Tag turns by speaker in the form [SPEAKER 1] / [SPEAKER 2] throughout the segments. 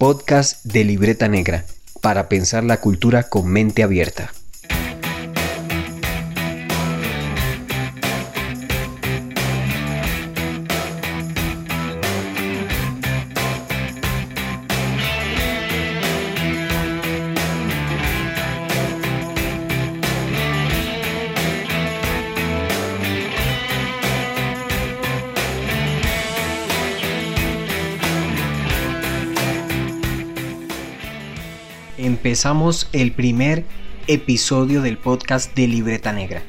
[SPEAKER 1] podcast de Libreta Negra, para pensar la cultura con mente abierta. Empezamos el primer episodio del podcast de Libreta Negra.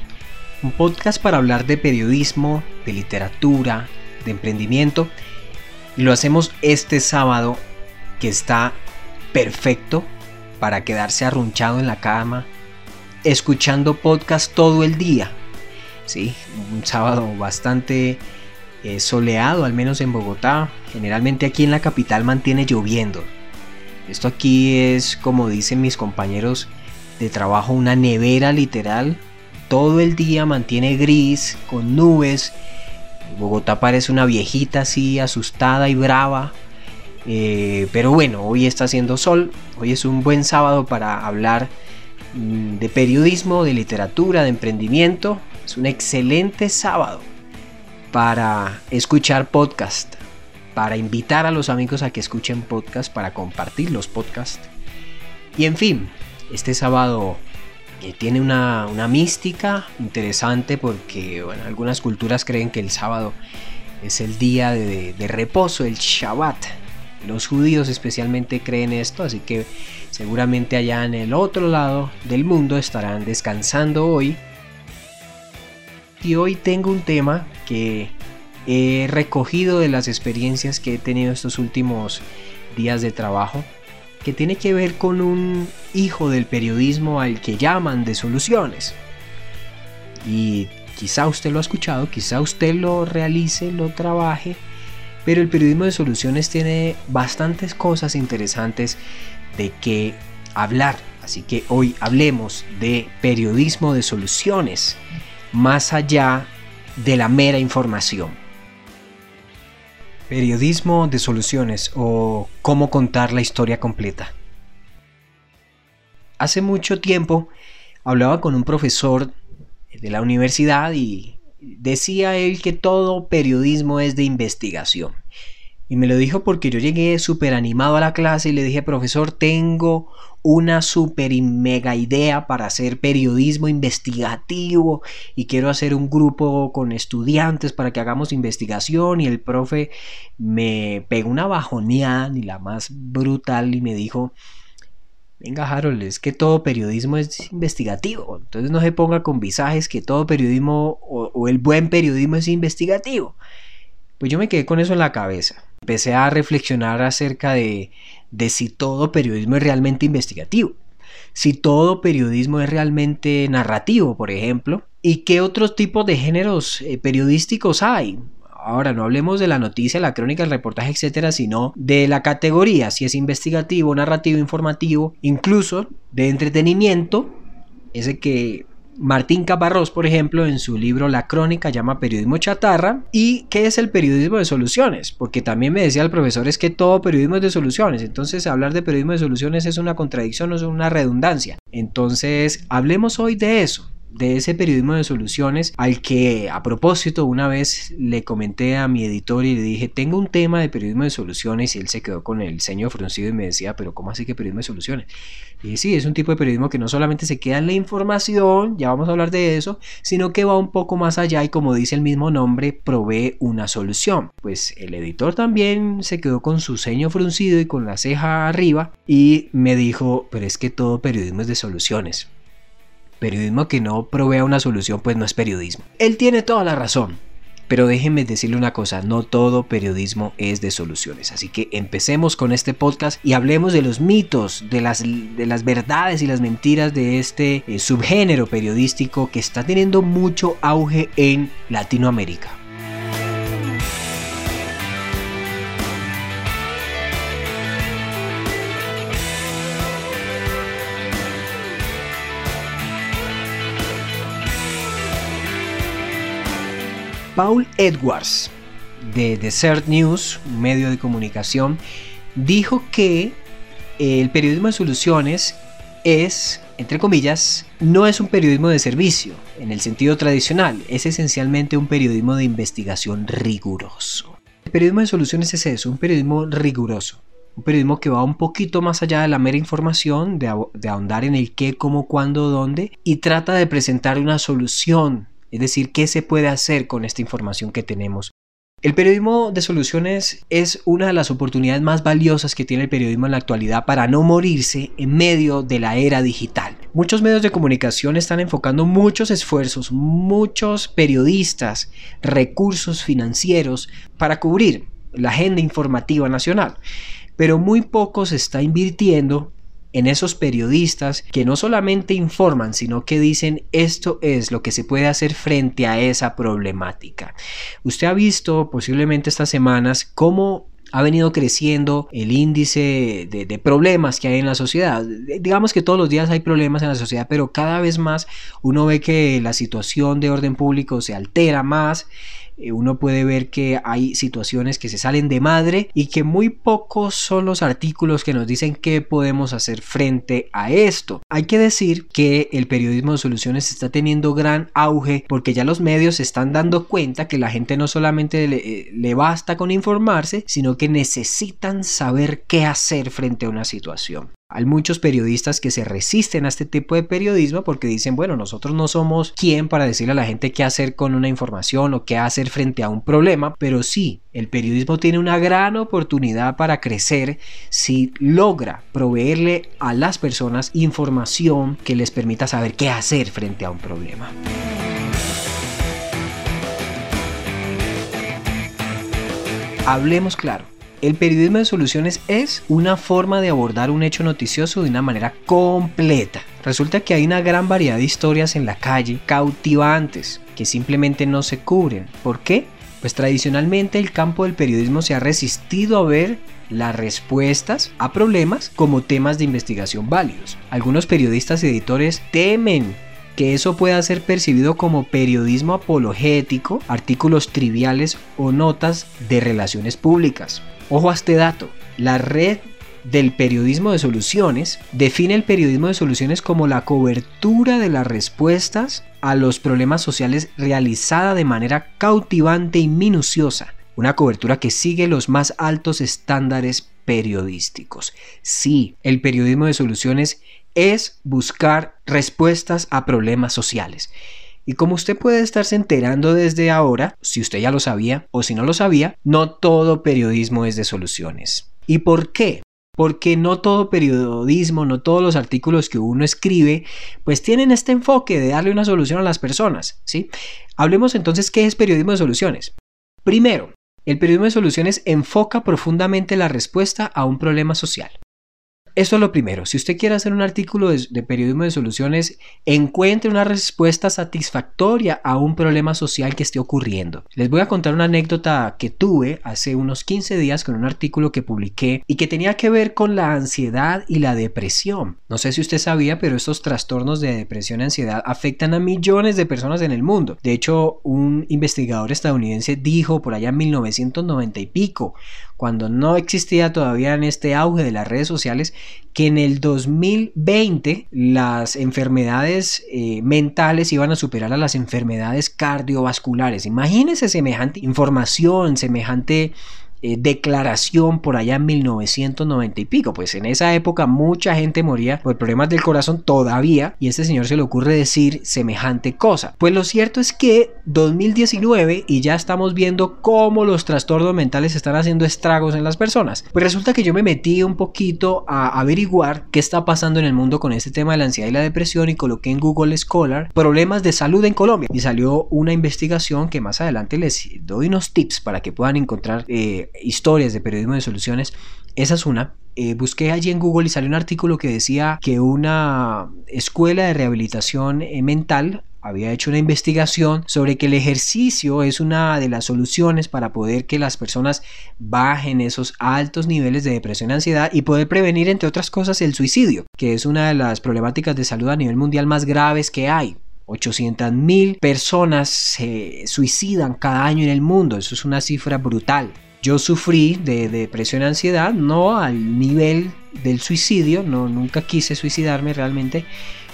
[SPEAKER 1] Un podcast para hablar de periodismo, de literatura, de emprendimiento. Y lo hacemos este sábado que está perfecto para quedarse arrunchado en la cama, escuchando podcast todo el día. Sí, un sábado bastante eh, soleado, al menos en Bogotá. Generalmente aquí en la capital mantiene lloviendo. Esto aquí es, como dicen mis compañeros de trabajo, una nevera literal. Todo el día mantiene gris, con nubes. Bogotá parece una viejita así, asustada y brava. Eh, pero bueno, hoy está haciendo sol. Hoy es un buen sábado para hablar mm, de periodismo, de literatura, de emprendimiento. Es un excelente sábado para escuchar podcast para invitar a los amigos a que escuchen podcast, para compartir los podcasts. Y en fin, este sábado eh, tiene una, mística interesante porque algunas culturas creen que el sábado es el día de reposo, el Shabbat. Los judíos especialmente creen esto, así que seguramente allá en el otro lado del mundo estarán descansando hoy. Y hoy tengo un tema que he recogido de las experiencias que he tenido estos últimos días de trabajo, que tiene que ver con un hijo del periodismo al que llaman de soluciones. Y quizá usted lo ha escuchado, quizá usted lo realice, lo trabaje, pero el periodismo de soluciones tiene bastantes cosas interesantes de que hablar. Así que hoy hablemos de periodismo de soluciones, más allá de la mera información. Periodismo de soluciones o cómo contar la historia completa. Hace mucho tiempo hablaba con un profesor de la universidad y decía él que todo periodismo es de investigación. Y me lo dijo porque yo llegué súper animado a la clase y le dije, profesor, tengo una super y mega idea para hacer periodismo investigativo y quiero hacer un grupo con estudiantes para que hagamos investigación y el profe me pegó una bajoneada ni la más brutal y me dijo venga Harold es que todo periodismo es investigativo entonces no se ponga con visajes que todo periodismo o el buen periodismo es investigativo pues yo me quedé con eso en la cabeza empecé a reflexionar acerca de de si todo periodismo es realmente investigativo, si todo periodismo es realmente narrativo, por ejemplo, y qué otros tipos de géneros eh, periodísticos hay. Ahora no hablemos de la noticia, la crónica, el reportaje, etcétera, sino de la categoría, si es investigativo, narrativo, informativo, incluso de entretenimiento, ese que Martín Caparrós, por ejemplo, en su libro La Crónica llama periodismo chatarra. ¿Y qué es el periodismo de soluciones? Porque también me decía el profesor es que todo periodismo es de soluciones. Entonces hablar de periodismo de soluciones es una contradicción, o es una redundancia. Entonces hablemos hoy de eso de ese periodismo de soluciones al que a propósito una vez le comenté a mi editor y le dije tengo un tema de periodismo de soluciones y él se quedó con el ceño fruncido y me decía pero ¿cómo así que periodismo de soluciones? Y dije sí, es un tipo de periodismo que no solamente se queda en la información, ya vamos a hablar de eso, sino que va un poco más allá y como dice el mismo nombre provee una solución. Pues el editor también se quedó con su ceño fruncido y con la ceja arriba y me dijo pero es que todo periodismo es de soluciones. Periodismo que no provea una solución pues no es periodismo. Él tiene toda la razón. Pero déjenme decirle una cosa, no todo periodismo es de soluciones. Así que empecemos con este podcast y hablemos de los mitos, de las, de las verdades y las mentiras de este eh, subgénero periodístico que está teniendo mucho auge en Latinoamérica. Paul Edwards de Desert News, un medio de comunicación, dijo que el periodismo de soluciones es, entre comillas, no es un periodismo de servicio en el sentido tradicional, es esencialmente un periodismo de investigación riguroso. El periodismo de soluciones es eso, un periodismo riguroso, un periodismo que va un poquito más allá de la mera información, de, de ahondar en el qué, cómo, cuándo, dónde, y trata de presentar una solución, es decir, qué se puede hacer con esta información que tenemos el periodismo de soluciones es una de las oportunidades más valiosas que tiene el periodismo en la actualidad para no morirse en medio de la era digital. Muchos medios de comunicación están enfocando muchos esfuerzos, muchos periodistas, recursos financieros para cubrir la agenda informativa nacional, pero muy poco se está invirtiendo en esos periodistas que no solamente informan, sino que dicen esto es lo que se puede hacer frente a esa problemática. Usted ha visto posiblemente estas semanas cómo ha venido creciendo el índice de, problemas que hay en la sociedad. Digamos que todos los días hay problemas en la sociedad, pero cada vez más uno ve que la situación de orden público se altera más uno puede ver que hay situaciones que se salen de madre y que muy pocos son los artículos que nos dicen qué podemos hacer frente a esto. Hay que decir que el periodismo de soluciones está teniendo gran auge porque ya los medios se están dando cuenta que la gente no solamente le, eh, le basta con informarse, sino que necesitan saber qué hacer frente a una situación. Hay muchos periodistas que se resisten a este tipo de periodismo porque dicen, bueno, nosotros no somos quien para decirle a la gente qué hacer con una información o qué hacer frente a un problema, pero sí, el periodismo tiene una gran oportunidad para crecer si logra proveerle a las personas información que les permita saber qué hacer frente a un problema. Hablemos claro. El periodismo de soluciones es una forma de abordar un hecho noticioso de una manera completa. Resulta que hay una gran variedad de historias en la calle cautivantes que simplemente no se cubren. ¿Por qué? Pues tradicionalmente el campo del periodismo se ha resistido a ver las respuestas a problemas como temas de investigación válidos. Algunos periodistas y editores temen que eso pueda ser percibido como periodismo apologético, artículos triviales o notas de relaciones públicas. Ojo a este dato, la red del periodismo de soluciones define el periodismo de soluciones como la cobertura de las respuestas a los problemas sociales realizada de manera cautivante y minuciosa, una cobertura que sigue los más altos estándares periodísticos. Sí, el periodismo de soluciones es buscar respuestas a problemas sociales. Y como usted puede estarse enterando desde ahora, si usted ya lo sabía o si no lo sabía, no todo periodismo es de soluciones. ¿Y por qué? Porque no todo periodismo, no todos los artículos que uno escribe, pues tienen este enfoque de darle una solución a las personas, ¿sí? Hablemos entonces qué es periodismo de soluciones. Primero, el periodismo de soluciones enfoca profundamente la respuesta a un problema social. Esto es lo primero. Si usted quiere hacer un artículo de, periodismo de soluciones, encuentre una respuesta satisfactoria a un problema social que esté ocurriendo. Les voy a contar una anécdota que tuve hace unos 15 días con un artículo que publiqué y que tenía que ver con la ansiedad y la depresión. No sé si usted sabía, pero estos trastornos de depresión y ansiedad afectan a millones de personas en el mundo. De hecho, un investigador estadounidense dijo por allá en 1990 y pico, cuando no existía todavía en este auge de las redes sociales, que en el 2020 las enfermedades eh, mentales iban a superar a las enfermedades cardiovasculares. Imagínense semejante información, semejante eh, declaración por allá en 1990 y pico. Pues en esa época mucha gente moría por problemas del corazón todavía y este señor se le ocurre decir semejante cosa. Pues lo cierto es que 2019 y ya estamos viendo cómo los trastornos mentales están haciendo estragos en las personas. Pues resulta que yo me metí un poquito a averiguar qué está pasando en el mundo con este tema de la ansiedad y la depresión y coloqué en Google Scholar problemas de salud en Colombia y salió una investigación que más adelante les doy unos tips para que puedan encontrar eh, historias de periodismo de soluciones. Esa es una. Eh, busqué allí en Google y salió un artículo que decía que una escuela de rehabilitación eh, mental había hecho una investigación sobre que el ejercicio es una de las soluciones para poder que las personas bajen esos altos niveles de depresión y ansiedad y poder prevenir, entre otras cosas, el suicidio, que es una de las problemáticas de salud a nivel mundial más graves que hay. 800 mil personas se suicidan cada año en el mundo, eso es una cifra brutal. Yo sufrí de depresión y ansiedad, no al nivel del suicidio, no, nunca quise suicidarme realmente,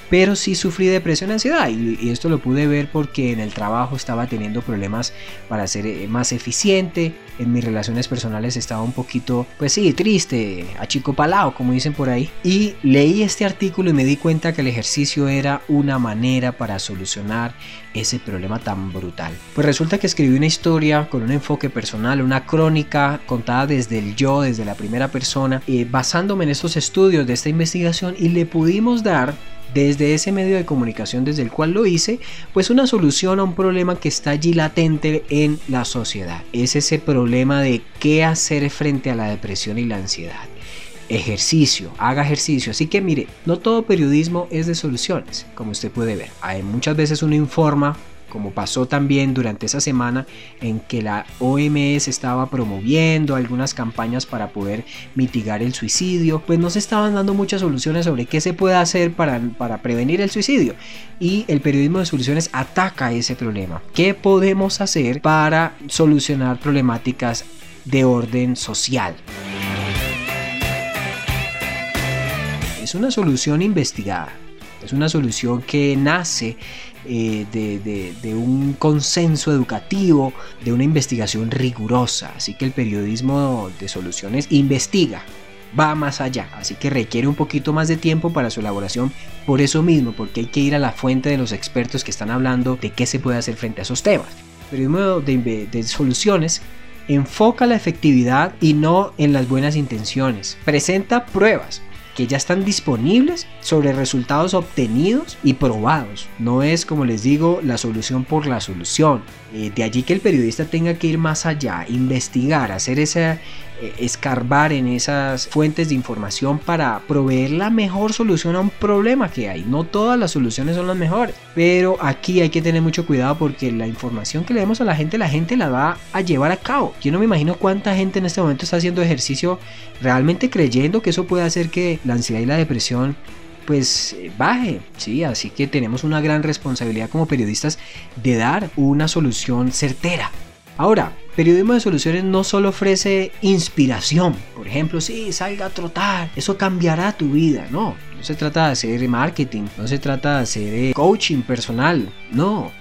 [SPEAKER 1] pero sí sufrí depresión y ansiedad y, esto lo pude ver porque en el trabajo estaba teniendo problemas para ser eh, más eficiente, en mis relaciones personales estaba un poquito, pues sí, triste, achicopalado, como dicen por ahí, y leí este artículo y me di cuenta que el ejercicio era una manera para solucionar ese problema tan brutal. Pues resulta que escribí una historia con un enfoque personal, una crónica contada desde el yo, desde la primera persona, eh, basándome en estos estudios de esta investigación y le pudimos dar desde ese medio de comunicación desde el cual lo hice, pues una solución a un problema que está allí latente en la sociedad. Es ese problema de qué hacer frente a la depresión y la ansiedad. Ejercicio, haga ejercicio. Así que mire, no todo periodismo es de soluciones, como usted puede ver. Hay muchas veces uno informa como pasó también durante esa semana en que la OMS estaba promoviendo algunas campañas para poder mitigar el suicidio, pues no se estaban dando muchas soluciones sobre qué se puede hacer para, para prevenir el suicidio. Y el periodismo de soluciones ataca ese problema. ¿Qué podemos hacer para solucionar problemáticas de orden social? Es una solución investigada. Es una solución que nace eh, de, un consenso educativo, de una investigación rigurosa. Así que el periodismo de soluciones investiga, va más allá, así que requiere un poquito más de tiempo para su elaboración por eso mismo, porque hay que ir a la fuente de los expertos que están hablando de qué se puede hacer frente a esos temas. El periodismo de, de soluciones enfoca la efectividad y no en las buenas intenciones, presenta pruebas, que ya están disponibles sobre resultados obtenidos y probados. No es, como les digo, la solución por la solución. Eh, de allí que el periodista tenga que ir más allá, investigar, hacer esa, escarbar en esas fuentes de información para proveer la mejor solución a un problema que hay. No todas las soluciones son las mejores, pero aquí hay que tener mucho cuidado porque la información que le demos a la gente, la gente la va a llevar a cabo. Yo no me imagino cuánta gente en este momento está haciendo ejercicio realmente creyendo que eso puede hacer que la ansiedad y la depresión pues eh, baje, ¿sí? Así que tenemos una gran responsabilidad como periodistas de dar una solución certera. Ahora, periodismo de soluciones no solo ofrece inspiración, por ejemplo, sí, salga a trotar, eso cambiará tu vida, no, no se trata de hacer marketing, no se trata de hacer eh, coaching personal, no,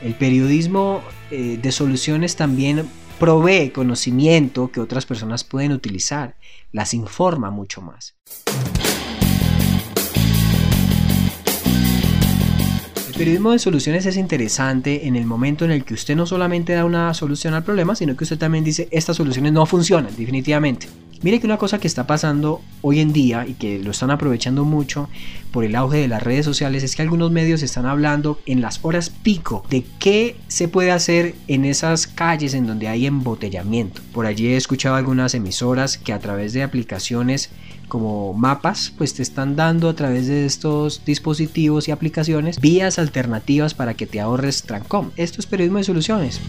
[SPEAKER 1] el periodismo eh, de soluciones también provee conocimiento que otras personas pueden utilizar, las informa mucho más. El periodismo de soluciones es interesante en el momento en el que usted no solamente da una solución al problema, sino que usted también dice estas soluciones no funcionan, definitivamente. Mire que una cosa que está pasando hoy en día y que lo están aprovechando mucho por el auge de las redes sociales es que algunos medios están hablando en las horas pico de qué se puede hacer en esas calles en donde hay embotellamiento. Por allí he escuchado algunas emisoras que a través de aplicaciones como mapas, pues te están dando a través de estos dispositivos y aplicaciones vías alternativas para que te ahorres trancón. Esto es periodismo de soluciones.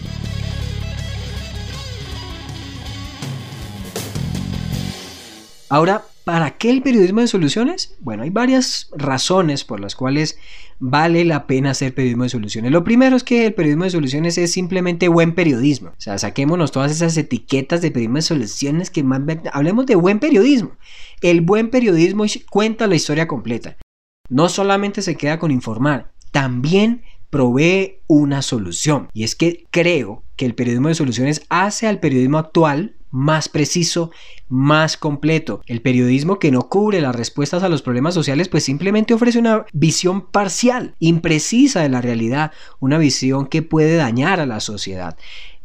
[SPEAKER 1] Ahora, ¿para qué el periodismo de soluciones? Bueno, hay varias razones por las cuales vale la pena hacer periodismo de soluciones. Lo primero es que el periodismo de soluciones es simplemente buen periodismo. O sea, saquémonos todas esas etiquetas de periodismo de soluciones que más... Hablemos de buen periodismo. El buen periodismo cuenta la historia completa. No solamente se queda con informar, también provee una solución. Y es que creo que el periodismo de soluciones hace al periodismo actual más preciso, más completo. El periodismo que no cubre las respuestas a los problemas sociales, pues simplemente ofrece una visión parcial, imprecisa de la realidad, una visión que puede dañar a la sociedad.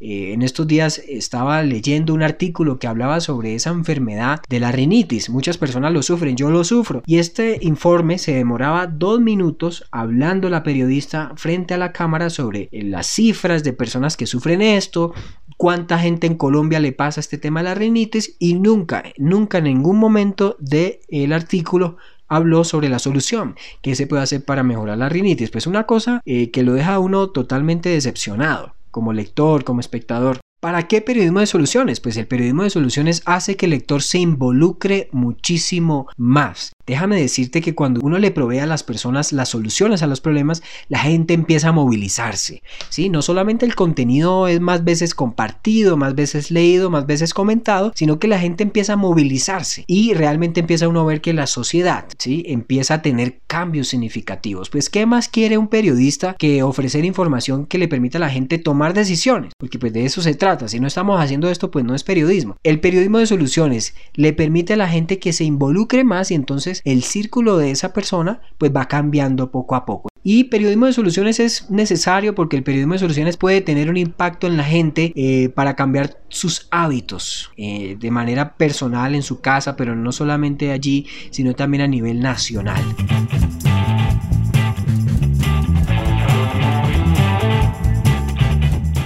[SPEAKER 1] Eh, en estos días estaba leyendo un artículo que hablaba sobre esa enfermedad de la rinitis. Muchas personas lo sufren, yo lo sufro. Y este informe se demoraba dos minutos hablando la periodista frente a la cámara sobre eh, las cifras de personas que sufren esto, cuánta gente en Colombia le pasa este tema de la rinitis y nunca, nunca en ningún momento del el artículo habló sobre la solución, qué se puede hacer para mejorar la rinitis. Pues una cosa eh, que lo deja a uno totalmente decepcionado como lector, como espectador. ¿Para qué periodismo de soluciones? Pues el periodismo de soluciones hace que el lector se involucre muchísimo más. Déjame decirte que cuando uno le provee a las personas las soluciones a los problemas, la gente empieza a movilizarse. ¿sí? No solamente el contenido es más veces compartido, más veces leído, más veces comentado, sino que la gente empieza a movilizarse y realmente empieza uno a ver que la sociedad ¿sí? empieza a tener cambios significativos. Pues, ¿qué más quiere un periodista que ofrecer información que le permita a la gente tomar decisiones? Porque pues de eso se trata si no estamos haciendo esto, pues no es periodismo. El periodismo de soluciones le permite a la gente que se involucre más y entonces el círculo de esa persona pues va cambiando poco a poco. Y periodismo de soluciones es necesario porque el periodismo de soluciones puede tener un impacto en la gente eh, para cambiar sus hábitos eh, de manera personal en su casa, pero no solamente allí, sino también a nivel nacional.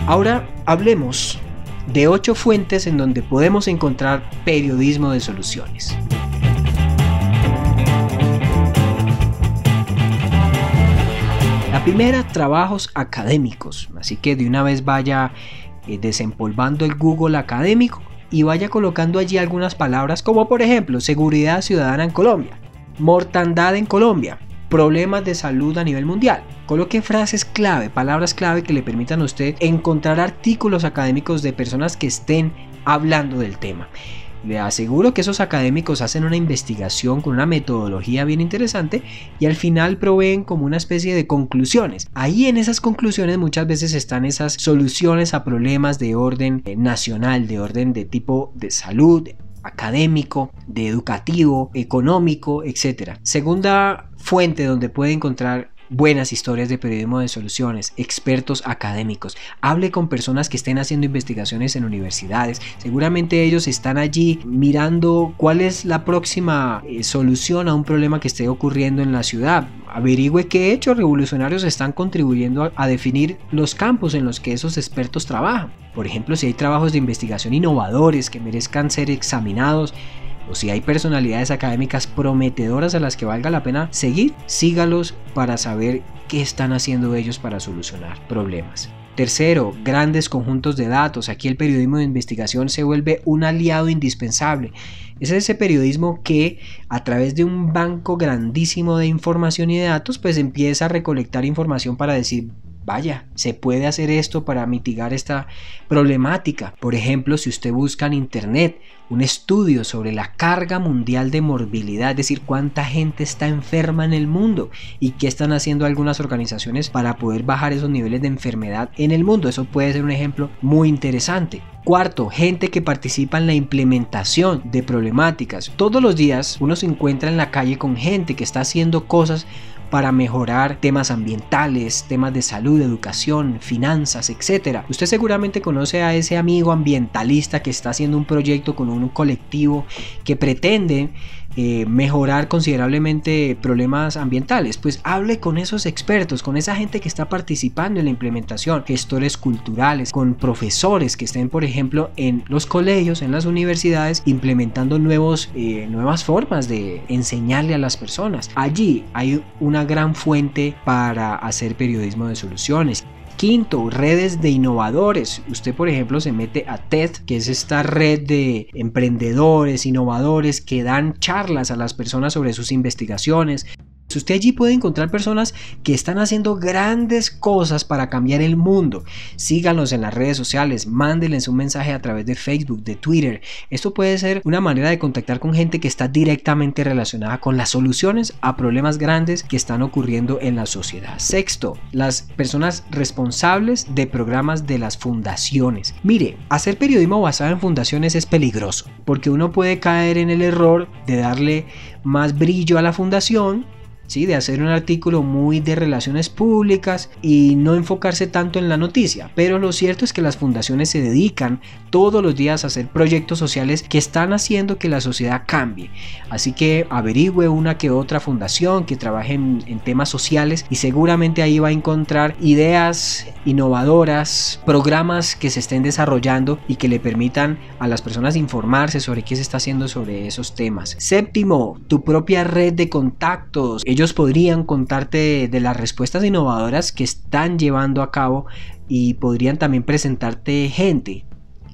[SPEAKER 1] Ahora hablemos de ocho fuentes en donde podemos encontrar periodismo de soluciones. La primera, trabajos académicos. Así que de una vez vaya eh, desempolvando el Google académico y vaya colocando allí algunas palabras como por ejemplo seguridad ciudadana en Colombia, mortandad en Colombia, problemas de salud a nivel mundial. Coloque frases clave, palabras clave que le permitan a usted encontrar artículos académicos de personas que estén hablando del tema. Le aseguro que esos académicos hacen una investigación con una metodología bien interesante y al final proveen como una especie de conclusiones. Ahí en esas conclusiones muchas veces están esas soluciones a problemas de orden eh, nacional, de orden de tipo de salud, académico, de educativo, económico, etc. Segunda fuente donde puede encontrar buenas historias de periodismo de soluciones, expertos académicos. Hable con personas que estén haciendo investigaciones en universidades. Seguramente ellos están allí mirando cuál es la próxima eh, solución a un problema que esté ocurriendo en la ciudad. Averigüe qué hechos revolucionarios están contribuyendo a definir los campos en los que esos expertos trabajan. Por ejemplo, si hay trabajos de investigación innovadores que merezcan ser examinados, o si hay personalidades académicas prometedoras a las que valga la pena seguir, sígalos para saber qué están haciendo ellos para solucionar problemas. Tercero, grandes conjuntos de datos. Aquí el periodismo de investigación se vuelve un aliado indispensable. Es ese periodismo que a través de un banco grandísimo de información y de datos, pues empieza a recolectar información para decir, vaya, se puede hacer esto para mitigar esta problemática. Por ejemplo, si usted busca en Internet un estudio sobre la carga mundial de morbilidad, es decir, cuánta gente está enferma en el mundo y qué están haciendo algunas organizaciones para poder bajar esos niveles de enfermedad en el mundo. Eso puede ser un ejemplo muy interesante. Cuarto, gente que participa en la implementación de problemáticas. Todos los días uno se encuentra en la calle con gente que está haciendo cosas para mejorar temas ambientales, temas de salud, educación, finanzas, etc. Usted seguramente conoce a ese amigo ambientalista que está haciendo un proyecto con un colectivo que pretende eh, mejorar considerablemente problemas ambientales, pues hable con esos expertos, con esa gente que está participando en la implementación, gestores culturales, con profesores que estén, por ejemplo, en los colegios, en las universidades, implementando nuevos, eh, nuevas formas de enseñarle a las personas. Allí hay una gran fuente para hacer periodismo de soluciones. Quinto, redes de innovadores. Usted, por ejemplo, se mete a TED, que es esta red de emprendedores, innovadores que dan charlas a las personas sobre sus investigaciones, Usted allí puede encontrar personas que están haciendo grandes cosas para cambiar el mundo. Síganlos en las redes sociales, mándenles un mensaje a través de Facebook, de Twitter. Esto puede ser una manera de contactar con gente que está directamente relacionada con las soluciones a problemas grandes que están ocurriendo en la sociedad. Sexto, las personas responsables de programas de las fundaciones. Mire, hacer periodismo basado en fundaciones es peligroso porque uno puede caer en el error de darle más brillo a la fundación de hacer un artículo muy de relaciones públicas y no enfocarse tanto en la noticia. Pero lo cierto es que las fundaciones se dedican todos los días a hacer proyectos sociales que están haciendo que la sociedad cambie. Así que averigüe una que otra fundación que trabaje en, en temas sociales y seguramente ahí va a encontrar ideas innovadoras, programas que se estén desarrollando y que le permitan a las personas informarse sobre qué se está haciendo sobre esos temas. Séptimo, tu propia red de contactos ellos podrían contarte de las respuestas innovadoras que están llevando a cabo y podrían también presentarte gente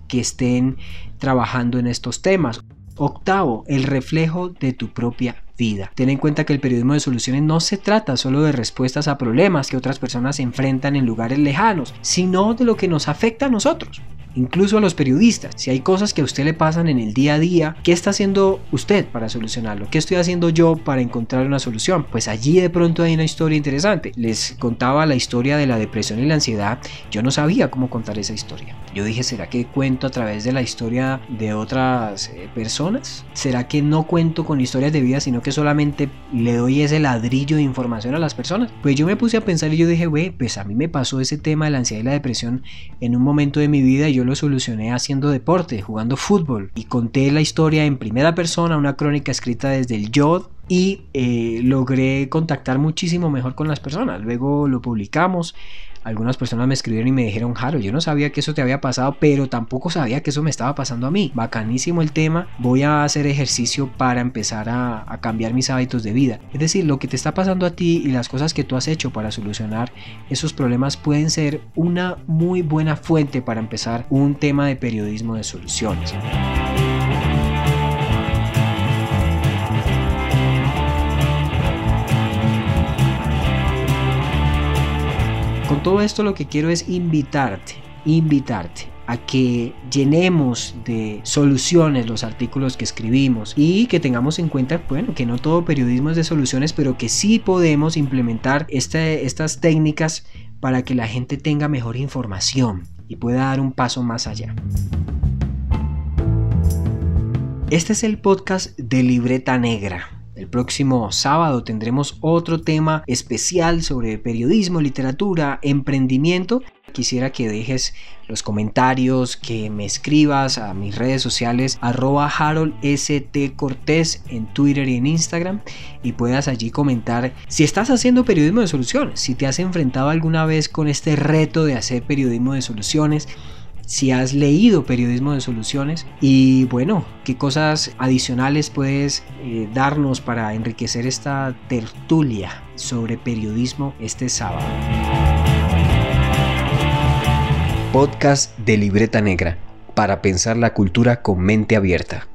[SPEAKER 1] que estén trabajando en estos temas. Octavo, el reflejo de tu propia vida. Ten en cuenta que el periodismo de soluciones no se trata solo de respuestas a problemas que otras personas enfrentan en lugares lejanos, sino de lo que nos afecta a nosotros incluso a los periodistas. Si hay cosas que a usted le pasan en el día a día, ¿qué está haciendo usted para solucionarlo? ¿Qué estoy haciendo yo para encontrar una solución? Pues allí de pronto hay una historia interesante. Les contaba la historia de la depresión y la ansiedad. Yo no sabía cómo contar esa historia. Yo dije, ¿será que cuento a través de la historia de otras eh, personas? ¿Será que no cuento con historias de vida, sino que solamente le doy ese ladrillo de información a las personas? Pues yo me puse a pensar y yo dije, güey, pues a mí me pasó ese tema de la ansiedad y la depresión en un momento de mi vida y yo lo solucioné haciendo deporte, jugando fútbol. Y conté la historia en primera persona, una crónica escrita desde el YOD y eh, logré contactar muchísimo mejor con las personas. Luego lo publicamos. Algunas personas me escribieron y me dijeron, Jaro, yo no sabía que eso te había pasado, pero tampoco sabía que eso me estaba pasando a mí. Bacanísimo el tema. Voy a hacer ejercicio para empezar a, a cambiar mis hábitos de vida. Es decir, lo que te está pasando a ti y las cosas que tú has hecho para solucionar esos problemas pueden ser una muy buena fuente para empezar un tema de periodismo de soluciones. Todo esto lo que quiero es invitarte, invitarte a que llenemos de soluciones los artículos que escribimos y que tengamos en cuenta, bueno, que no todo periodismo es de soluciones, pero que sí podemos implementar estas técnicas para que la gente tenga mejor información y pueda dar un paso más allá. Este es el podcast de Libreta Negra el próximo sábado tendremos otro tema especial sobre periodismo, literatura, emprendimiento. Quisiera que dejes los comentarios, que me escribas a mis redes sociales arroba Harold ST Cortés en Twitter y en Instagram y puedas allí comentar si estás haciendo periodismo de soluciones, si te has enfrentado alguna vez con este reto de hacer periodismo de soluciones si has leído periodismo de soluciones y bueno, qué cosas adicionales puedes eh, darnos para enriquecer esta tertulia sobre periodismo este sábado. Podcast de Libreta Negra para pensar la cultura con mente abierta.